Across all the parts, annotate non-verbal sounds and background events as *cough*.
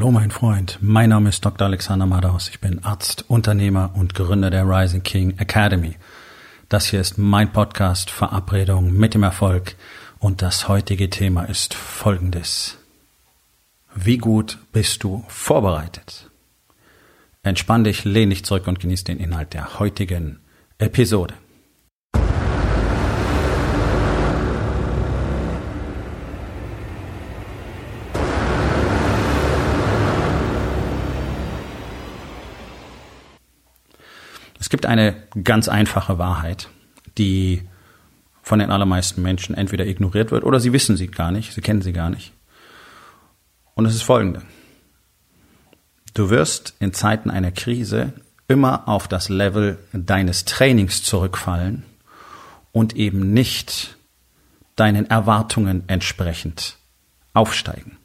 Hallo mein Freund, mein Name ist Dr. Alexander Madaus. Ich bin Arzt, Unternehmer und Gründer der Rising King Academy. Das hier ist mein Podcast Verabredung mit dem Erfolg und das heutige Thema ist folgendes. Wie gut bist du vorbereitet? Entspann dich, lehn dich zurück und genieß den Inhalt der heutigen Episode. Es gibt eine ganz einfache Wahrheit, die von den allermeisten Menschen entweder ignoriert wird oder sie wissen sie gar nicht, sie kennen sie gar nicht. Und es ist folgende. Du wirst in Zeiten einer Krise immer auf das Level deines Trainings zurückfallen und eben nicht deinen Erwartungen entsprechend aufsteigen.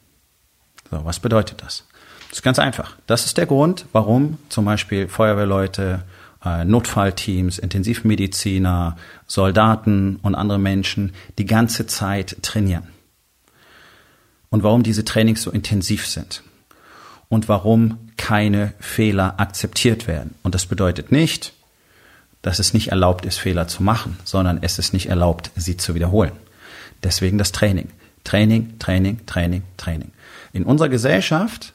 So, was bedeutet das? Das ist ganz einfach. Das ist der Grund, warum zum Beispiel Feuerwehrleute, Notfallteams, Intensivmediziner, Soldaten und andere Menschen die ganze Zeit trainieren. Und warum diese Trainings so intensiv sind. Und warum keine Fehler akzeptiert werden. Und das bedeutet nicht, dass es nicht erlaubt ist, Fehler zu machen, sondern es ist nicht erlaubt, sie zu wiederholen. Deswegen das Training. Training, Training, Training, Training. In unserer Gesellschaft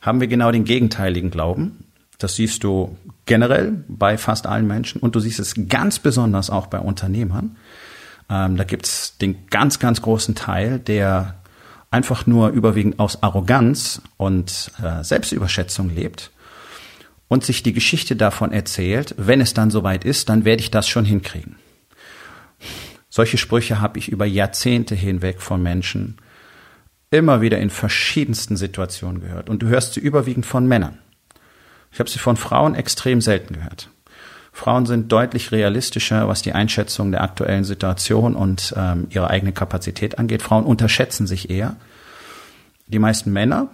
haben wir genau den gegenteiligen Glauben. Das siehst du generell bei fast allen Menschen und du siehst es ganz besonders auch bei Unternehmern. Ähm, da gibt's den ganz, ganz großen Teil, der einfach nur überwiegend aus Arroganz und äh, Selbstüberschätzung lebt und sich die Geschichte davon erzählt, wenn es dann soweit ist, dann werde ich das schon hinkriegen. Solche Sprüche habe ich über Jahrzehnte hinweg von Menschen immer wieder in verschiedensten Situationen gehört. Und du hörst sie überwiegend von Männern. Ich habe sie von Frauen extrem selten gehört. Frauen sind deutlich realistischer, was die Einschätzung der aktuellen Situation und ähm, ihre eigene Kapazität angeht. Frauen unterschätzen sich eher. Die meisten Männer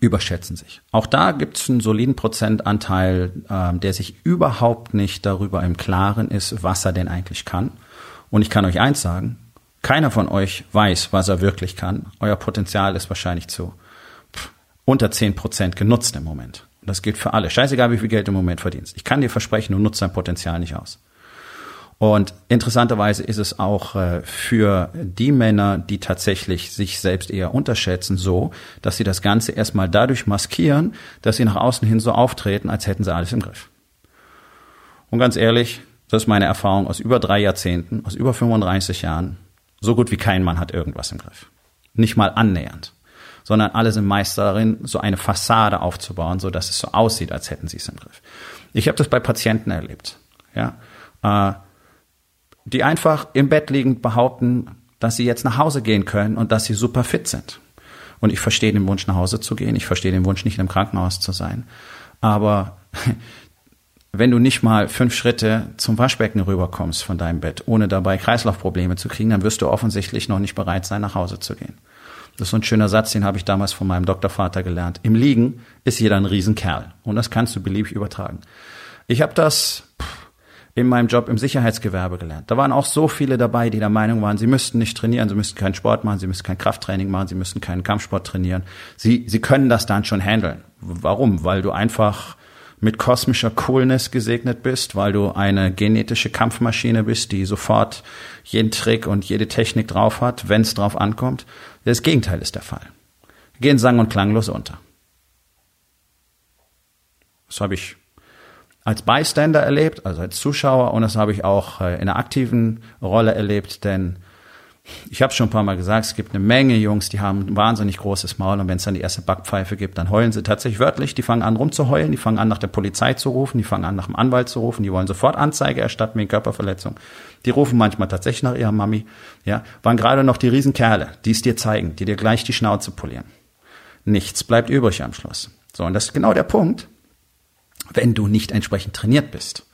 überschätzen sich. Auch da gibt es einen soliden Prozentanteil, ähm, der sich überhaupt nicht darüber im Klaren ist, was er denn eigentlich kann. Und ich kann euch eins sagen, keiner von euch weiß, was er wirklich kann. Euer Potenzial ist wahrscheinlich zu unter zehn Prozent genutzt im Moment. Und das gilt für alle. Scheißegal, wie viel Geld du im Moment verdienst. Ich kann dir versprechen, du nutzt dein Potenzial nicht aus. Und interessanterweise ist es auch äh, für die Männer, die tatsächlich sich selbst eher unterschätzen, so, dass sie das Ganze erstmal dadurch maskieren, dass sie nach außen hin so auftreten, als hätten sie alles im Griff. Und ganz ehrlich, das ist meine Erfahrung aus über drei Jahrzehnten, aus über 35 Jahren. So gut wie kein Mann hat irgendwas im Griff. Nicht mal annähernd sondern alle sind Meister darin, so eine Fassade aufzubauen, so dass es so aussieht, als hätten sie es im Griff. Ich habe das bei Patienten erlebt, ja, äh, die einfach im Bett liegend behaupten, dass sie jetzt nach Hause gehen können und dass sie super fit sind. Und ich verstehe den Wunsch, nach Hause zu gehen. Ich verstehe den Wunsch, nicht im Krankenhaus zu sein. Aber *laughs* wenn du nicht mal fünf Schritte zum Waschbecken rüberkommst von deinem Bett, ohne dabei Kreislaufprobleme zu kriegen, dann wirst du offensichtlich noch nicht bereit sein, nach Hause zu gehen. Das ist so ein schöner Satz, den habe ich damals von meinem Doktorvater gelernt. Im Liegen ist jeder ein Riesenkerl. Und das kannst du beliebig übertragen. Ich habe das in meinem Job im Sicherheitsgewerbe gelernt. Da waren auch so viele dabei, die der Meinung waren, sie müssten nicht trainieren, sie müssten keinen Sport machen, sie müssten kein Krafttraining machen, sie müssten keinen Kampfsport trainieren. Sie, sie können das dann schon handeln. Warum? Weil du einfach mit kosmischer Coolness gesegnet bist, weil du eine genetische Kampfmaschine bist, die sofort jeden Trick und jede Technik drauf hat, wenn es drauf ankommt. Das Gegenteil ist der Fall. Wir gehen sang- und klanglos unter. Das habe ich als Bystander erlebt, also als Zuschauer, und das habe ich auch äh, in einer aktiven Rolle erlebt, denn ich habe schon ein paar Mal gesagt, es gibt eine Menge Jungs, die haben ein wahnsinnig großes Maul und wenn es dann die erste Backpfeife gibt, dann heulen sie tatsächlich wörtlich, die fangen an rumzuheulen, die fangen an nach der Polizei zu rufen, die fangen an nach dem Anwalt zu rufen, die wollen sofort Anzeige erstatten wegen Körperverletzung. Die rufen manchmal tatsächlich nach ihrer Mami, ja, waren gerade noch die Riesenkerle, die es dir zeigen, die dir gleich die Schnauze polieren. Nichts bleibt übrig am Schluss. So, und das ist genau der Punkt, wenn du nicht entsprechend trainiert bist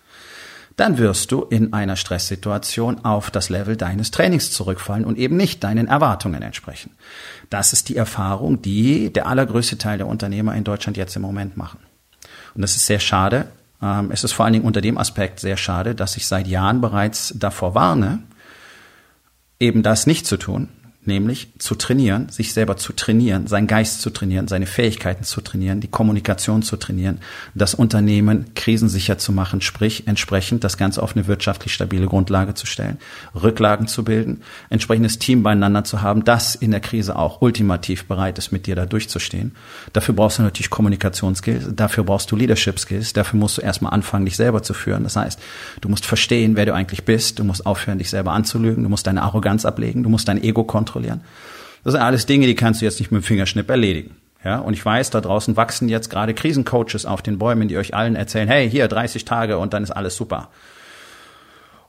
dann wirst du in einer Stresssituation auf das Level deines Trainings zurückfallen und eben nicht deinen Erwartungen entsprechen. Das ist die Erfahrung, die der allergrößte Teil der Unternehmer in Deutschland jetzt im Moment machen. Und das ist sehr schade. Ähm, es ist vor allen Dingen unter dem Aspekt sehr schade, dass ich seit Jahren bereits davor warne, eben das nicht zu tun, nämlich zu trainieren, sich selber zu trainieren, seinen Geist zu trainieren, seine Fähigkeiten zu trainieren, die Kommunikation zu trainieren, das Unternehmen krisensicher zu machen, sprich entsprechend das Ganze auf eine wirtschaftlich stabile Grundlage zu stellen, Rücklagen zu bilden, entsprechendes Team beieinander zu haben, das in der Krise auch ultimativ bereit ist, mit dir da durchzustehen. Dafür brauchst du natürlich Kommunikationsskills, dafür brauchst du Leadership Skills, dafür musst du erstmal anfangen, dich selber zu führen. Das heißt, du musst verstehen, wer du eigentlich bist, du musst aufhören, dich selber anzulügen, du musst deine Arroganz ablegen, du musst dein Ego kontrollieren, kontrollieren. Das sind alles Dinge, die kannst du jetzt nicht mit dem Fingerschnipp erledigen. Ja, und ich weiß, da draußen wachsen jetzt gerade Krisencoaches auf den Bäumen, die euch allen erzählen, hey, hier 30 Tage und dann ist alles super.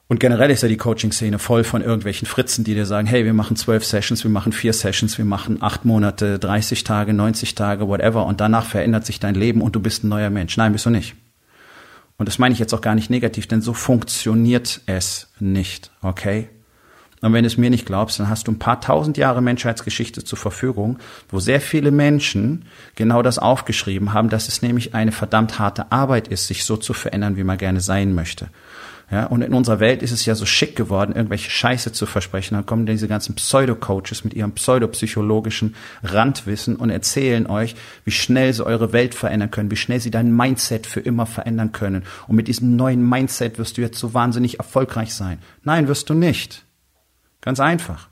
Und generell ist ja die Coaching-Szene voll von irgendwelchen Fritzen, die dir sagen, hey, wir machen zwölf Sessions, wir machen vier Sessions, wir machen acht Monate, 30 Tage, 90 Tage, whatever. Und danach verändert sich dein Leben und du bist ein neuer Mensch. Nein, bist du nicht. Und das meine ich jetzt auch gar nicht negativ, denn so funktioniert es nicht, okay? Und wenn du es mir nicht glaubst, dann hast du ein paar tausend Jahre Menschheitsgeschichte zur Verfügung, wo sehr viele Menschen genau das aufgeschrieben haben, dass es nämlich eine verdammt harte Arbeit ist, sich so zu verändern, wie man gerne sein möchte. Ja, und in unserer Welt ist es ja so schick geworden, irgendwelche Scheiße zu versprechen. Dann kommen diese ganzen Pseudo-Coaches mit ihrem pseudopsychologischen Randwissen und erzählen euch, wie schnell sie eure Welt verändern können, wie schnell sie dein Mindset für immer verändern können. Und mit diesem neuen Mindset wirst du jetzt so wahnsinnig erfolgreich sein. Nein, wirst du nicht. Ganz einfach.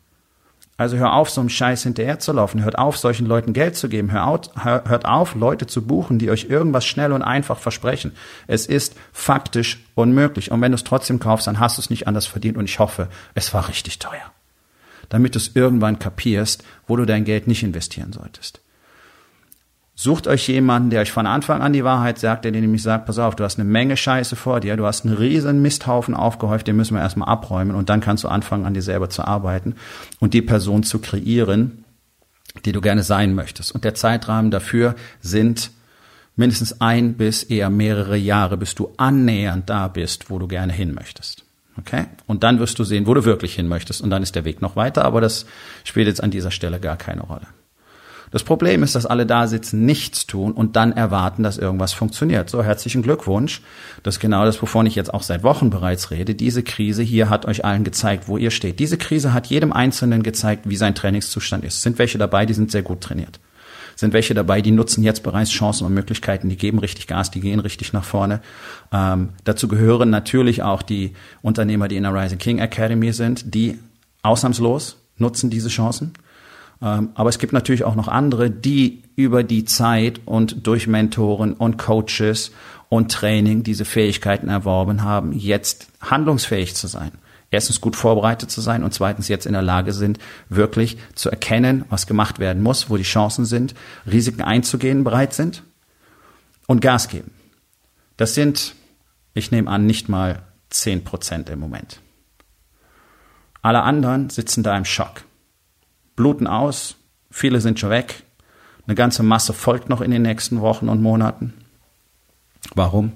Also hör auf, so einem Scheiß hinterherzulaufen. Hört auf, solchen Leuten Geld zu geben. Hör auf, hört auf, Leute zu buchen, die euch irgendwas schnell und einfach versprechen. Es ist faktisch unmöglich. Und wenn du es trotzdem kaufst, dann hast du es nicht anders verdient. Und ich hoffe, es war richtig teuer. Damit du es irgendwann kapierst, wo du dein Geld nicht investieren solltest. Sucht euch jemanden, der euch von Anfang an die Wahrheit sagt, der dir nämlich sagt, pass auf, du hast eine Menge Scheiße vor dir, du hast einen riesen Misthaufen aufgehäuft, den müssen wir erstmal abräumen und dann kannst du anfangen, an dir selber zu arbeiten und die Person zu kreieren, die du gerne sein möchtest. Und der Zeitrahmen dafür sind mindestens ein bis eher mehrere Jahre, bis du annähernd da bist, wo du gerne hin möchtest. Okay? Und dann wirst du sehen, wo du wirklich hin möchtest. Und dann ist der Weg noch weiter, aber das spielt jetzt an dieser Stelle gar keine Rolle. Das Problem ist, dass alle da sitzen, nichts tun und dann erwarten, dass irgendwas funktioniert. So, herzlichen Glückwunsch. Das ist genau das, wovon ich jetzt auch seit Wochen bereits rede. Diese Krise hier hat euch allen gezeigt, wo ihr steht. Diese Krise hat jedem Einzelnen gezeigt, wie sein Trainingszustand ist. Sind welche dabei, die sind sehr gut trainiert. Sind welche dabei, die nutzen jetzt bereits Chancen und Möglichkeiten, die geben richtig Gas, die gehen richtig nach vorne. Ähm, dazu gehören natürlich auch die Unternehmer, die in der Rising King Academy sind, die ausnahmslos nutzen diese Chancen aber es gibt natürlich auch noch andere, die über die Zeit und durch Mentoren und Coaches und Training diese Fähigkeiten erworben haben, jetzt handlungsfähig zu sein. Erstens gut vorbereitet zu sein und zweitens jetzt in der Lage sind, wirklich zu erkennen, was gemacht werden muss, wo die Chancen sind, Risiken einzugehen bereit sind und Gas geben. Das sind, ich nehme an, nicht mal zehn Prozent im Moment. Alle anderen sitzen da im Schock bluten aus, viele sind schon weg, eine ganze Masse folgt noch in den nächsten Wochen und Monaten. Warum?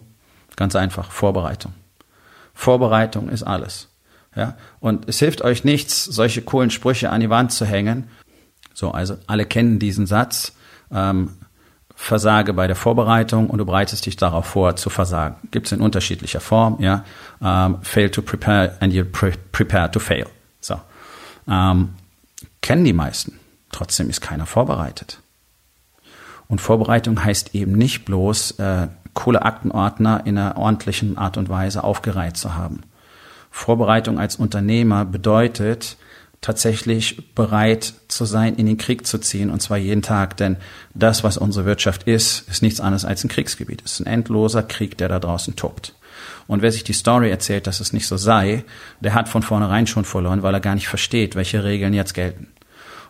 Ganz einfach, Vorbereitung. Vorbereitung ist alles. Ja? Und es hilft euch nichts, solche coolen Sprüche an die Wand zu hängen. So, also alle kennen diesen Satz. Ähm, versage bei der Vorbereitung und du bereitest dich darauf vor zu versagen. Gibt es in unterschiedlicher Form, ja. Ähm, fail to prepare and you pre prepare to fail. So. Ähm, kennen die meisten. Trotzdem ist keiner vorbereitet. Und Vorbereitung heißt eben nicht bloß, äh, coole Aktenordner in einer ordentlichen Art und Weise aufgereiht zu haben. Vorbereitung als Unternehmer bedeutet, tatsächlich bereit zu sein, in den Krieg zu ziehen, und zwar jeden Tag. Denn das, was unsere Wirtschaft ist, ist nichts anderes als ein Kriegsgebiet. Es ist ein endloser Krieg, der da draußen tobt. Und wer sich die Story erzählt, dass es nicht so sei, der hat von vornherein schon verloren, weil er gar nicht versteht, welche Regeln jetzt gelten.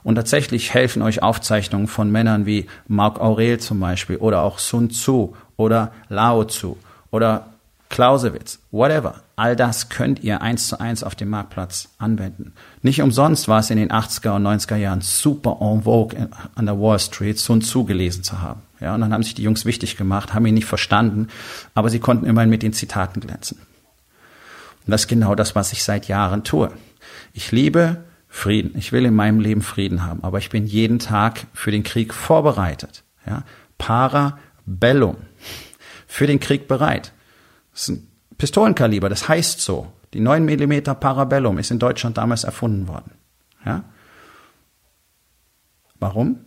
Und tatsächlich helfen euch Aufzeichnungen von Männern wie Marc Aurel zum Beispiel oder auch Sun Tzu oder Lao Tzu oder Clausewitz, whatever. All das könnt ihr eins zu eins auf dem Marktplatz anwenden. Nicht umsonst war es in den 80er und 90er Jahren super en vogue an der Wall Street, Sun Tzu gelesen zu haben. Ja, und dann haben sich die Jungs wichtig gemacht, haben ihn nicht verstanden, aber sie konnten immerhin mit den Zitaten glänzen. Und das ist genau das, was ich seit Jahren tue. Ich liebe Frieden. Ich will in meinem Leben Frieden haben, aber ich bin jeden Tag für den Krieg vorbereitet. Ja? Para bellum. Für den Krieg bereit. Das ist ein Pistolenkaliber, das heißt so. Die 9 mm Parabellum ist in Deutschland damals erfunden worden. Ja? Warum?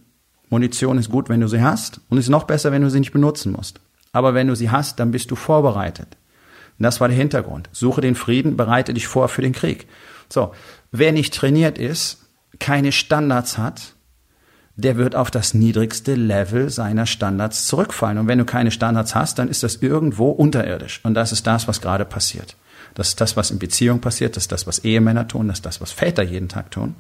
Munition ist gut, wenn du sie hast und ist noch besser, wenn du sie nicht benutzen musst. Aber wenn du sie hast, dann bist du vorbereitet. Und das war der Hintergrund. Suche den Frieden, bereite dich vor für den Krieg. So, wer nicht trainiert ist, keine Standards hat, der wird auf das niedrigste Level seiner Standards zurückfallen. Und wenn du keine Standards hast, dann ist das irgendwo unterirdisch. Und das ist das, was gerade passiert. Das ist das, was in Beziehung passiert, das ist das, was Ehemänner tun, das ist das, was Väter jeden Tag tun.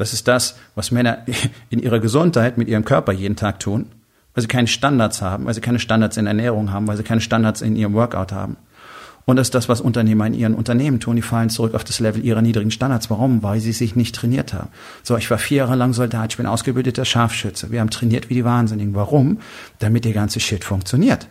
Das ist das, was Männer in ihrer Gesundheit mit ihrem Körper jeden Tag tun, weil sie keine Standards haben, weil sie keine Standards in Ernährung haben, weil sie keine Standards in ihrem Workout haben. Und das ist das, was Unternehmer in ihren Unternehmen tun. Die fallen zurück auf das Level ihrer niedrigen Standards. Warum? Weil sie sich nicht trainiert haben. So, ich war vier Jahre lang Soldat, ich bin ausgebildeter Scharfschütze. Wir haben trainiert wie die Wahnsinnigen. Warum? Damit der ganze Shit funktioniert.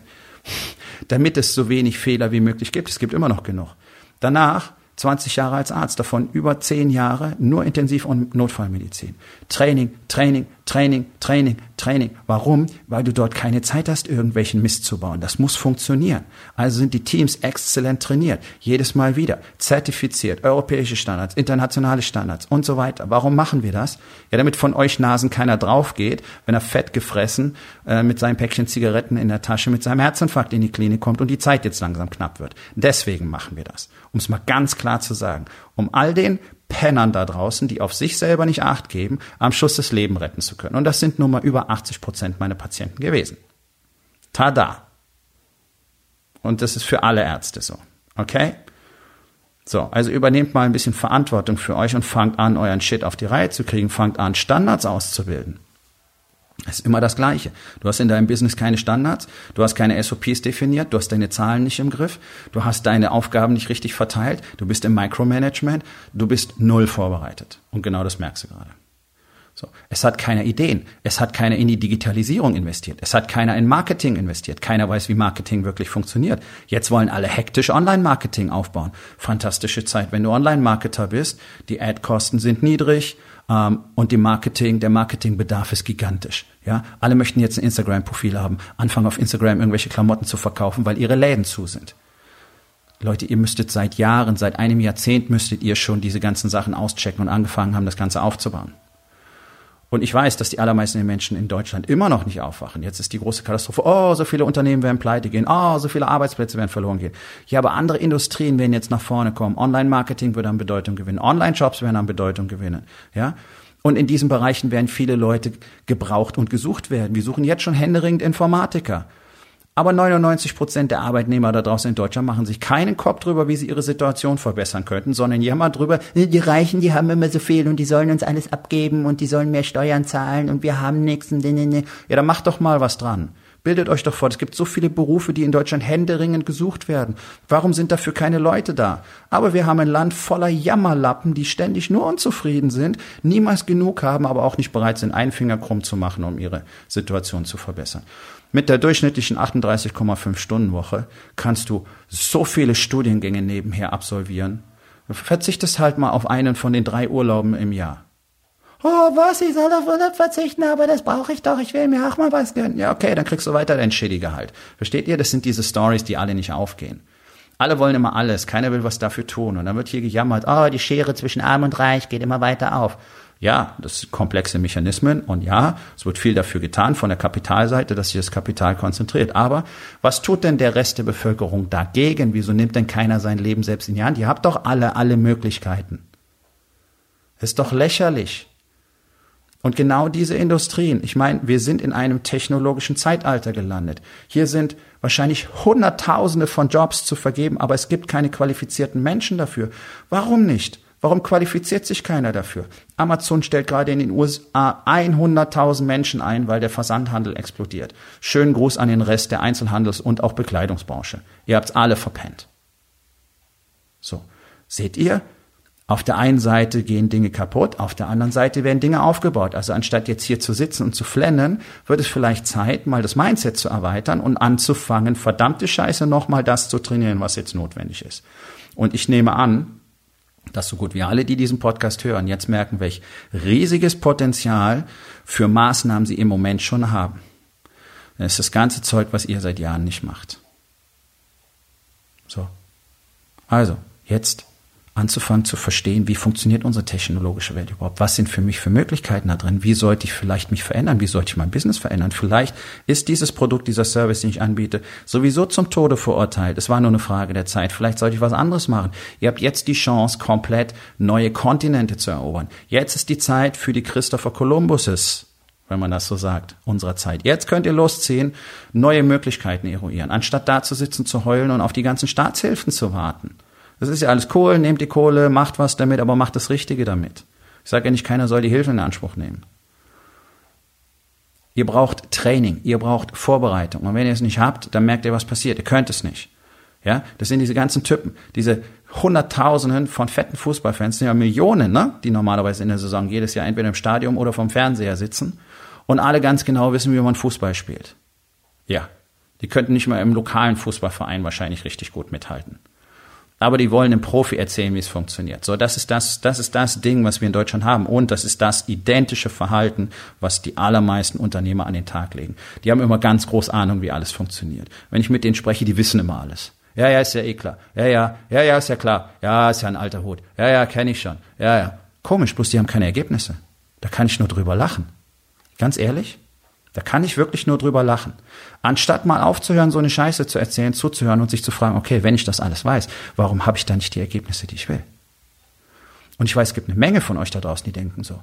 *laughs* Damit es so wenig Fehler wie möglich gibt. Es gibt immer noch genug. Danach 20 Jahre als Arzt, davon über 10 Jahre nur Intensiv- und Notfallmedizin. Training, Training, Training, Training, Training. Warum? Weil du dort keine Zeit hast, irgendwelchen Mist zu bauen. Das muss funktionieren. Also sind die Teams exzellent trainiert. Jedes Mal wieder. Zertifiziert. Europäische Standards, internationale Standards und so weiter. Warum machen wir das? Ja, damit von euch Nasen keiner drauf geht, wenn er fett gefressen äh, mit seinem Päckchen Zigaretten in der Tasche mit seinem Herzinfarkt in die Klinik kommt und die Zeit jetzt langsam knapp wird. Deswegen machen wir das. Um es mal ganz klar zu sagen. Um all den Pennern da draußen, die auf sich selber nicht acht geben, am Schluss das Leben retten zu können. Und das sind nun mal über 80 Prozent meiner Patienten gewesen. Tada! Und das ist für alle Ärzte so. Okay? So, also übernehmt mal ein bisschen Verantwortung für euch und fangt an, euren Shit auf die Reihe zu kriegen, fangt an, Standards auszubilden. Es ist immer das Gleiche. Du hast in deinem Business keine Standards, du hast keine SOPs definiert, du hast deine Zahlen nicht im Griff, du hast deine Aufgaben nicht richtig verteilt, du bist im Micromanagement, du bist null vorbereitet. Und genau das merkst du gerade. So. Es hat keiner Ideen. Es hat keiner in die Digitalisierung investiert. Es hat keiner in Marketing investiert. Keiner weiß, wie Marketing wirklich funktioniert. Jetzt wollen alle hektisch Online-Marketing aufbauen. Fantastische Zeit, wenn du Online-Marketer bist. Die Ad-Kosten sind niedrig und die Marketing, der Marketingbedarf ist gigantisch. Ja, alle möchten jetzt ein Instagram-Profil haben, anfangen auf Instagram irgendwelche Klamotten zu verkaufen, weil ihre Läden zu sind. Leute, ihr müsstet seit Jahren, seit einem Jahrzehnt müsstet ihr schon diese ganzen Sachen auschecken und angefangen haben, das Ganze aufzubauen. Und ich weiß, dass die allermeisten Menschen in Deutschland immer noch nicht aufwachen. Jetzt ist die große Katastrophe. Oh, so viele Unternehmen werden pleite gehen. Oh, so viele Arbeitsplätze werden verloren gehen. Ja, aber andere Industrien werden jetzt nach vorne kommen. Online-Marketing wird an Bedeutung gewinnen. Online-Shops werden an Bedeutung gewinnen. Ja. Und in diesen Bereichen werden viele Leute gebraucht und gesucht werden. Wir suchen jetzt schon händeringend Informatiker. Aber 99 Prozent der Arbeitnehmer da draußen in Deutschland machen sich keinen Kopf drüber, wie sie ihre Situation verbessern könnten, sondern jammern drüber, die Reichen, die haben immer so viel und die sollen uns alles abgeben und die sollen mehr Steuern zahlen und wir haben nichts und ne, ne, ne. Ja, dann macht doch mal was dran. Bildet euch doch vor, es gibt so viele Berufe, die in Deutschland händeringend gesucht werden. Warum sind dafür keine Leute da? Aber wir haben ein Land voller Jammerlappen, die ständig nur unzufrieden sind, niemals genug haben, aber auch nicht bereit sind, einen Finger krumm zu machen, um ihre Situation zu verbessern. Mit der durchschnittlichen 38,5 Stunden Woche kannst du so viele Studiengänge nebenher absolvieren. Verzichtest halt mal auf einen von den drei Urlauben im Jahr oh, was, ich soll auf Urlaub verzichten, aber das brauche ich doch, ich will mir auch mal was gönnen. Ja, okay, dann kriegst du weiter dein Shitty-Gehalt. Versteht ihr? Das sind diese Stories, die alle nicht aufgehen. Alle wollen immer alles, keiner will was dafür tun. Und dann wird hier gejammert, oh, die Schere zwischen Arm und Reich geht immer weiter auf. Ja, das sind komplexe Mechanismen und ja, es wird viel dafür getan von der Kapitalseite, dass sich das Kapital konzentriert. Aber was tut denn der Rest der Bevölkerung dagegen? Wieso nimmt denn keiner sein Leben selbst in die Hand? Ihr habt doch alle, alle Möglichkeiten. ist doch lächerlich. Und genau diese Industrien, ich meine, wir sind in einem technologischen Zeitalter gelandet. Hier sind wahrscheinlich Hunderttausende von Jobs zu vergeben, aber es gibt keine qualifizierten Menschen dafür. Warum nicht? Warum qualifiziert sich keiner dafür? Amazon stellt gerade in den USA 100.000 Menschen ein, weil der Versandhandel explodiert. Schönen Gruß an den Rest der Einzelhandels- und auch Bekleidungsbranche. Ihr habt's alle verpennt. So. Seht ihr? Auf der einen Seite gehen Dinge kaputt, auf der anderen Seite werden Dinge aufgebaut. Also anstatt jetzt hier zu sitzen und zu flennen, wird es vielleicht Zeit, mal das Mindset zu erweitern und anzufangen, verdammte Scheiße nochmal das zu trainieren, was jetzt notwendig ist. Und ich nehme an, dass so gut wie alle, die diesen Podcast hören, jetzt merken, welch riesiges Potenzial für Maßnahmen sie im Moment schon haben. Das ist das ganze Zeug, was ihr seit Jahren nicht macht. So. Also, jetzt anzufangen zu verstehen, wie funktioniert unsere technologische Welt überhaupt? Was sind für mich für Möglichkeiten da drin? Wie sollte ich vielleicht mich verändern? Wie sollte ich mein Business verändern? Vielleicht ist dieses Produkt, dieser Service, den ich anbiete, sowieso zum Tode verurteilt. Es war nur eine Frage der Zeit. Vielleicht sollte ich was anderes machen. Ihr habt jetzt die Chance, komplett neue Kontinente zu erobern. Jetzt ist die Zeit für die Christopher Columbuses wenn man das so sagt, unserer Zeit. Jetzt könnt ihr losziehen, neue Möglichkeiten eruieren, anstatt da zu sitzen, zu heulen und auf die ganzen Staatshilfen zu warten. Das ist ja alles cool, nehmt die Kohle, macht was damit, aber macht das Richtige damit. Ich sage ja nicht, keiner soll die Hilfe in Anspruch nehmen. Ihr braucht Training, ihr braucht Vorbereitung. Und wenn ihr es nicht habt, dann merkt ihr, was passiert. Ihr könnt es nicht. Ja, das sind diese ganzen Typen, diese Hunderttausenden von fetten Fußballfans, sind ja Millionen, ne, die normalerweise in der Saison jedes Jahr entweder im Stadion oder vom Fernseher sitzen und alle ganz genau wissen, wie man Fußball spielt. Ja, die könnten nicht mal im lokalen Fußballverein wahrscheinlich richtig gut mithalten aber die wollen dem Profi erzählen, wie es funktioniert. So, das ist das, das ist das Ding, was wir in Deutschland haben. Und das ist das identische Verhalten, was die allermeisten Unternehmer an den Tag legen. Die haben immer ganz groß Ahnung, wie alles funktioniert. Wenn ich mit denen spreche, die wissen immer alles. Ja, ja, ist ja eh klar. Ja, ja, ja, ja, ist ja klar. Ja, ist ja ein alter Hut. Ja, ja, kenne ich schon. Ja, ja. Komisch, bloß die haben keine Ergebnisse. Da kann ich nur drüber lachen. Ganz ehrlich? Da kann ich wirklich nur drüber lachen. Anstatt mal aufzuhören, so eine Scheiße zu erzählen, zuzuhören und sich zu fragen, okay, wenn ich das alles weiß, warum habe ich dann nicht die Ergebnisse, die ich will? Und ich weiß, es gibt eine Menge von euch da draußen, die denken so,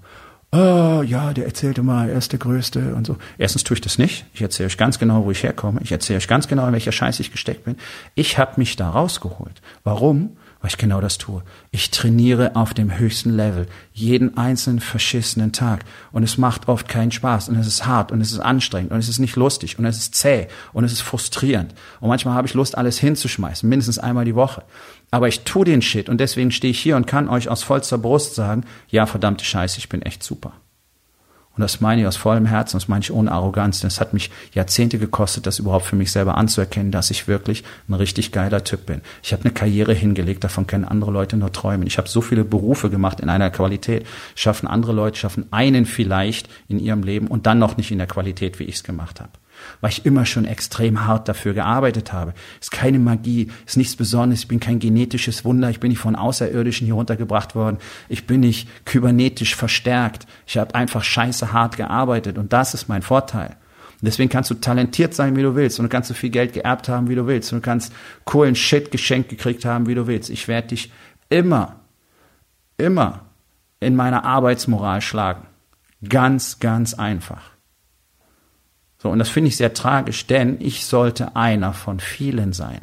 oh, ja, der erzählte mal, er ist der Größte und so. Erstens tue ich das nicht. Ich erzähle euch ganz genau, wo ich herkomme. Ich erzähle euch ganz genau, in welcher Scheiße ich gesteckt bin. Ich habe mich da rausgeholt. Warum? Weil ich genau das tue. Ich trainiere auf dem höchsten Level, jeden einzelnen verschissenen Tag. Und es macht oft keinen Spaß. Und es ist hart und es ist anstrengend und es ist nicht lustig und es ist zäh und es ist frustrierend. Und manchmal habe ich Lust, alles hinzuschmeißen, mindestens einmal die Woche. Aber ich tue den Shit und deswegen stehe ich hier und kann euch aus vollster Brust sagen, ja, verdammte Scheiße, ich bin echt super. Und das meine ich aus vollem Herzen, das meine ich ohne Arroganz. Denn es hat mich Jahrzehnte gekostet, das überhaupt für mich selber anzuerkennen, dass ich wirklich ein richtig geiler Typ bin. Ich habe eine Karriere hingelegt, davon können andere Leute nur träumen. Ich habe so viele Berufe gemacht in einer Qualität. Schaffen andere Leute, schaffen einen vielleicht in ihrem Leben und dann noch nicht in der Qualität, wie ich es gemacht habe weil ich immer schon extrem hart dafür gearbeitet habe. Ist keine Magie, ist nichts Besonderes, ich bin kein genetisches Wunder, ich bin nicht von Außerirdischen hier runtergebracht worden, ich bin nicht kybernetisch verstärkt, ich habe einfach scheiße hart gearbeitet und das ist mein Vorteil. Und deswegen kannst du talentiert sein, wie du willst. Und du kannst so viel Geld geerbt haben, wie du willst. Und du kannst coolen Shit geschenkt gekriegt haben, wie du willst. Ich werde dich immer, immer in meiner Arbeitsmoral schlagen. Ganz, ganz einfach. So, und das finde ich sehr tragisch, denn ich sollte einer von vielen sein.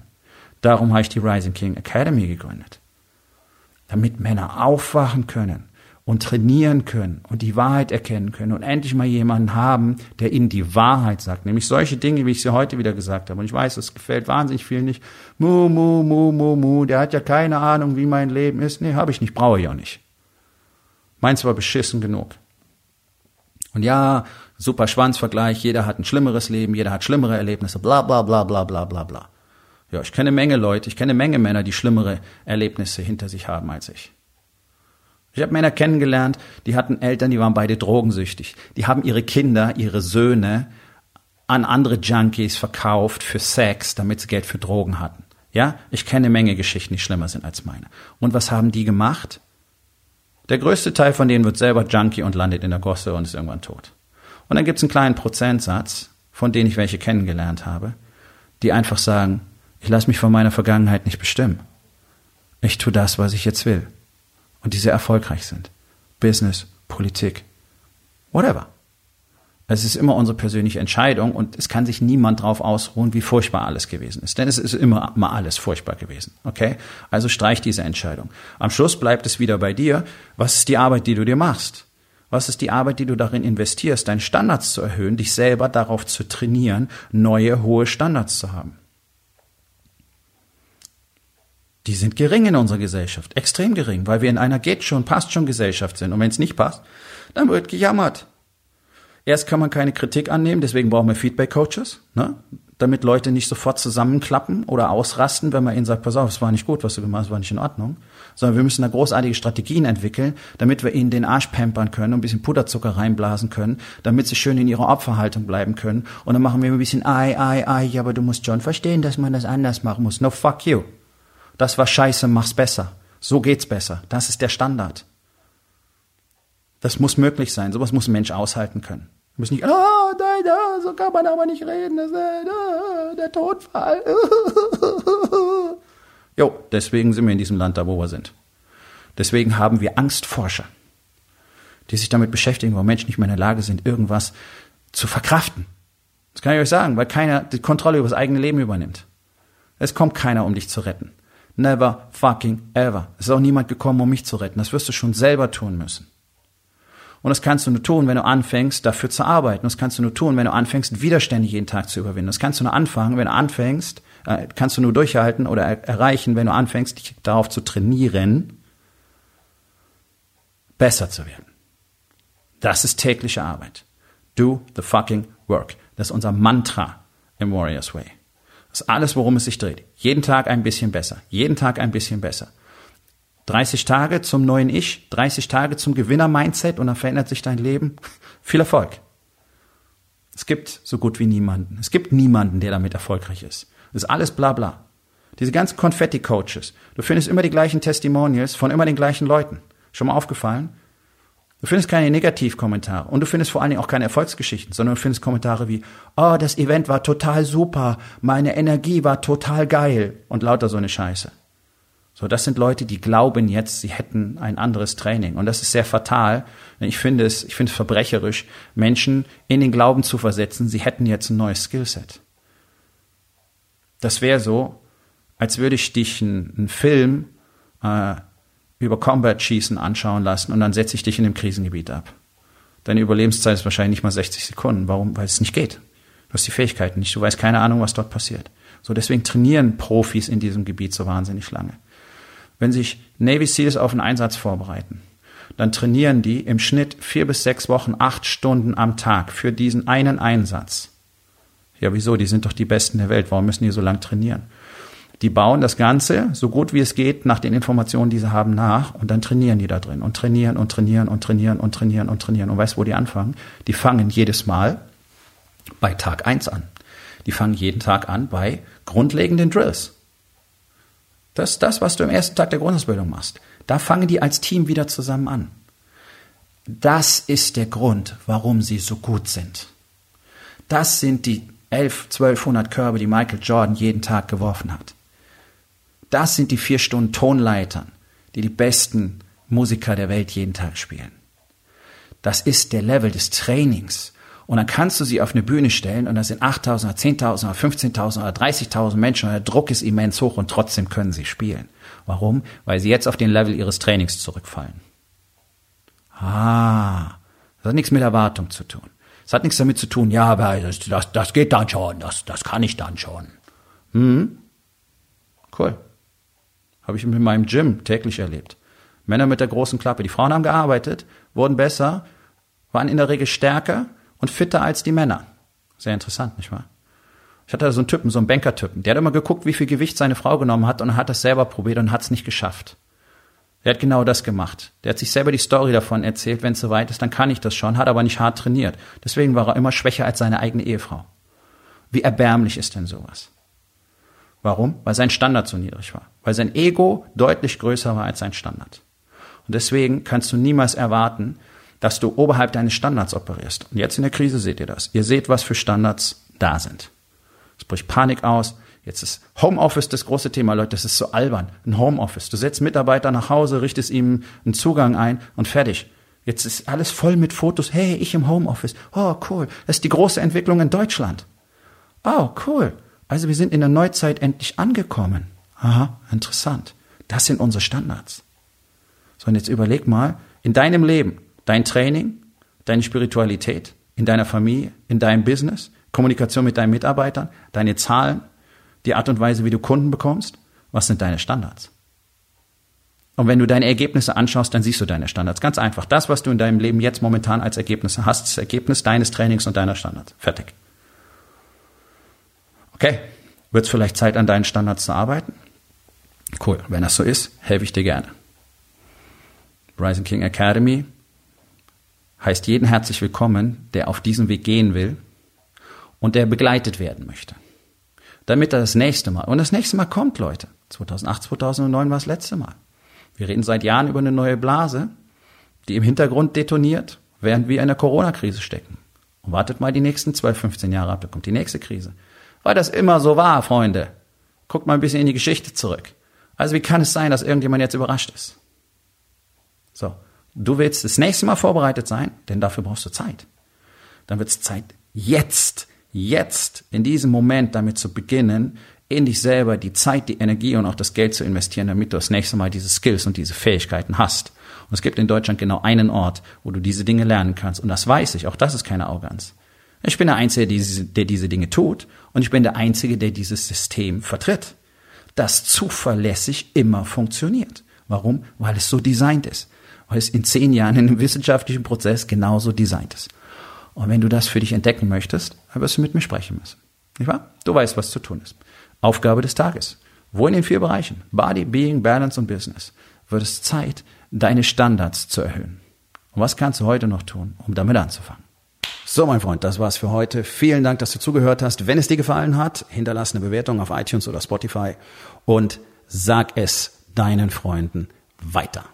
Darum habe ich die Rising King Academy gegründet. Damit Männer aufwachen können und trainieren können und die Wahrheit erkennen können und endlich mal jemanden haben, der ihnen die Wahrheit sagt. Nämlich solche Dinge, wie ich sie heute wieder gesagt habe. Und ich weiß, es gefällt wahnsinnig viel nicht. Mu, mu, mu, mu, mu, der hat ja keine Ahnung, wie mein Leben ist. Nee, habe ich nicht, brauche ich auch nicht. Meins war beschissen genug. Und ja, super Schwanzvergleich, jeder hat ein schlimmeres Leben, jeder hat schlimmere Erlebnisse, bla bla bla bla bla bla bla. Ja, ich kenne Menge Leute, ich kenne Menge Männer, die schlimmere Erlebnisse hinter sich haben als ich. Ich habe Männer kennengelernt, die hatten Eltern, die waren beide drogensüchtig. Die haben ihre Kinder, ihre Söhne an andere Junkies verkauft für Sex, damit sie Geld für Drogen hatten. Ja, ich kenne Menge Geschichten, die schlimmer sind als meine. Und was haben die gemacht? Der größte Teil von denen wird selber Junkie und landet in der Gosse und ist irgendwann tot. Und dann gibt es einen kleinen Prozentsatz, von denen ich welche kennengelernt habe, die einfach sagen, ich lasse mich von meiner Vergangenheit nicht bestimmen. Ich tue das, was ich jetzt will. Und die sehr erfolgreich sind. Business, Politik, whatever. Es ist immer unsere persönliche Entscheidung und es kann sich niemand drauf ausruhen, wie furchtbar alles gewesen ist. Denn es ist immer mal alles furchtbar gewesen. Okay? Also streich diese Entscheidung. Am Schluss bleibt es wieder bei dir. Was ist die Arbeit, die du dir machst? Was ist die Arbeit, die du darin investierst, deine Standards zu erhöhen, dich selber darauf zu trainieren, neue, hohe Standards zu haben? Die sind gering in unserer Gesellschaft, extrem gering, weil wir in einer geht schon, passt schon Gesellschaft sind. Und wenn es nicht passt, dann wird gejammert. Erst kann man keine Kritik annehmen, deswegen brauchen wir Feedback-Coaches, ne? damit Leute nicht sofort zusammenklappen oder ausrasten, wenn man ihnen sagt, pass auf, es war nicht gut, was du gemacht hast, war nicht in Ordnung sondern wir müssen da großartige Strategien entwickeln, damit wir ihnen den Arsch pampern können und ein bisschen Puderzucker reinblasen können, damit sie schön in ihrer Opferhaltung bleiben können. Und dann machen wir ein bisschen, ei, ei, ei, ja, aber du musst schon verstehen, dass man das anders machen muss. No, fuck you. Das war scheiße, mach's besser. So geht's besser. Das ist der Standard. Das muss möglich sein. Sowas muss ein Mensch aushalten können. Wir müssen nicht, oh, nein, nein, so kann man aber nicht reden, das äh, der Todfall. *laughs* jo, deswegen sind wir in diesem Land da, wo wir sind. Deswegen haben wir Angstforscher, die sich damit beschäftigen, wo Menschen nicht mehr in der Lage sind, irgendwas zu verkraften. Das kann ich euch sagen, weil keiner die Kontrolle über das eigene Leben übernimmt. Es kommt keiner, um dich zu retten. Never fucking ever. Es ist auch niemand gekommen, um mich zu retten. Das wirst du schon selber tun müssen. Und das kannst du nur tun, wenn du anfängst, dafür zu arbeiten. Das kannst du nur tun, wenn du anfängst, Widerstände jeden Tag zu überwinden. Das kannst du nur anfangen, wenn du anfängst, kannst du nur durchhalten oder er erreichen, wenn du anfängst, dich darauf zu trainieren, besser zu werden. Das ist tägliche Arbeit. Do the fucking work. Das ist unser Mantra im Warriors Way. Das ist alles, worum es sich dreht. Jeden Tag ein bisschen besser. Jeden Tag ein bisschen besser. 30 Tage zum neuen Ich, 30 Tage zum Gewinner-Mindset und dann verändert sich dein Leben. *laughs* Viel Erfolg. Es gibt so gut wie niemanden. Es gibt niemanden, der damit erfolgreich ist. Das ist alles bla bla. Diese ganzen Konfetti-Coaches. Du findest immer die gleichen Testimonials von immer den gleichen Leuten. Schon mal aufgefallen? Du findest keine Negativkommentare und du findest vor allen Dingen auch keine Erfolgsgeschichten, sondern du findest Kommentare wie, oh, das Event war total super, meine Energie war total geil und lauter so eine Scheiße. So, das sind Leute, die glauben jetzt, sie hätten ein anderes Training. Und das ist sehr fatal. Ich finde es, ich finde es verbrecherisch, Menschen in den Glauben zu versetzen, sie hätten jetzt ein neues Skillset. Das wäre so, als würde ich dich einen Film äh, über Combat-Schießen anschauen lassen und dann setze ich dich in dem Krisengebiet ab. Deine Überlebenszeit ist wahrscheinlich nicht mal 60 Sekunden. Warum? Weil es nicht geht. Du hast die Fähigkeiten nicht. Du weißt keine Ahnung, was dort passiert. So, deswegen trainieren Profis in diesem Gebiet so wahnsinnig lange. Wenn sich Navy SEALs auf einen Einsatz vorbereiten, dann trainieren die im Schnitt vier bis sechs Wochen, acht Stunden am Tag für diesen einen Einsatz. Ja, wieso? Die sind doch die Besten der Welt. Warum müssen die so lang trainieren? Die bauen das Ganze so gut wie es geht nach den Informationen, die sie haben, nach und dann trainieren die da drin und trainieren und trainieren und trainieren und trainieren und trainieren. Und weißt, wo die anfangen? Die fangen jedes Mal bei Tag eins an. Die fangen jeden Tag an bei grundlegenden Drills. Das ist das, was du im ersten Tag der Grundausbildung machst. Da fangen die als Team wieder zusammen an. Das ist der Grund, warum sie so gut sind. Das sind die 11, 1200 Körbe, die Michael Jordan jeden Tag geworfen hat. Das sind die vier Stunden Tonleitern, die die besten Musiker der Welt jeden Tag spielen. Das ist der Level des Trainings, und dann kannst du sie auf eine Bühne stellen und da sind 8.000 oder 10.000 oder 15.000 oder 30.000 Menschen und der Druck ist immens hoch und trotzdem können sie spielen. Warum? Weil sie jetzt auf den Level ihres Trainings zurückfallen. Ah, das hat nichts mit Erwartung zu tun. Das hat nichts damit zu tun, ja, aber das, das, das geht dann schon, das, das kann ich dann schon. Hm? Cool. Habe ich mit meinem Gym täglich erlebt. Männer mit der großen Klappe. Die Frauen haben gearbeitet, wurden besser, waren in der Regel stärker und fitter als die Männer. Sehr interessant, nicht wahr? Ich hatte da so einen Typen, so einen Banker-Typen. Der hat immer geguckt, wie viel Gewicht seine Frau genommen hat und hat das selber probiert und hat es nicht geschafft. Der hat genau das gemacht. Der hat sich selber die Story davon erzählt, wenn es soweit ist, dann kann ich das schon, hat aber nicht hart trainiert. Deswegen war er immer schwächer als seine eigene Ehefrau. Wie erbärmlich ist denn sowas? Warum? Weil sein Standard so niedrig war. Weil sein Ego deutlich größer war als sein Standard. Und deswegen kannst du niemals erwarten, dass du oberhalb deines Standards operierst. Und jetzt in der Krise seht ihr das. Ihr seht, was für Standards da sind. Es bricht Panik aus. Jetzt ist Homeoffice das große Thema, Leute. Das ist so albern. Ein Homeoffice. Du setzt Mitarbeiter nach Hause, richtest ihm einen Zugang ein und fertig. Jetzt ist alles voll mit Fotos. Hey, ich im Homeoffice. Oh, cool. Das ist die große Entwicklung in Deutschland. Oh, cool. Also wir sind in der Neuzeit endlich angekommen. Aha, interessant. Das sind unsere Standards. So, und jetzt überleg mal, in deinem Leben, Dein Training, deine Spiritualität in deiner Familie, in deinem Business, Kommunikation mit deinen Mitarbeitern, deine Zahlen, die Art und Weise, wie du Kunden bekommst. Was sind deine Standards? Und wenn du deine Ergebnisse anschaust, dann siehst du deine Standards. Ganz einfach. Das, was du in deinem Leben jetzt momentan als Ergebnisse hast, ist das Ergebnis deines Trainings und deiner Standards. Fertig. Okay. Wird es vielleicht Zeit, an deinen Standards zu arbeiten? Cool. Wenn das so ist, helfe ich dir gerne. Rising King Academy heißt jeden herzlich willkommen, der auf diesen Weg gehen will und der begleitet werden möchte. Damit er das nächste Mal, und das nächste Mal kommt, Leute. 2008, 2009 war das letzte Mal. Wir reden seit Jahren über eine neue Blase, die im Hintergrund detoniert, während wir in der Corona-Krise stecken. Und wartet mal die nächsten 12, 15 Jahre ab, da kommt die nächste Krise. Weil das immer so war, Freunde. Guckt mal ein bisschen in die Geschichte zurück. Also wie kann es sein, dass irgendjemand jetzt überrascht ist? So, du willst das nächste Mal vorbereitet sein, denn dafür brauchst du Zeit. Dann wird es Zeit, jetzt, jetzt, in diesem Moment damit zu beginnen, in dich selber die Zeit, die Energie und auch das Geld zu investieren, damit du das nächste Mal diese Skills und diese Fähigkeiten hast. Und es gibt in Deutschland genau einen Ort, wo du diese Dinge lernen kannst. Und das weiß ich. Auch das ist keine Arroganz. Ich bin der Einzige, der diese, der diese Dinge tut. Und ich bin der Einzige, der dieses System vertritt. Das zuverlässig immer funktioniert. Warum? Weil es so designt ist. Weil es in zehn Jahren in einem wissenschaftlichen Prozess genauso designt ist. Und wenn du das für dich entdecken möchtest, dann wirst du mit mir sprechen müssen. Nicht wahr? Du weißt, was zu tun ist. Aufgabe des Tages. Wo in den vier Bereichen, Body, Being, Balance und Business, wird es Zeit, deine Standards zu erhöhen. Und was kannst du heute noch tun, um damit anzufangen? So, mein Freund, das war's für heute. Vielen Dank, dass du zugehört hast. Wenn es dir gefallen hat, hinterlass eine Bewertung auf iTunes oder Spotify und sag es deinen Freunden weiter.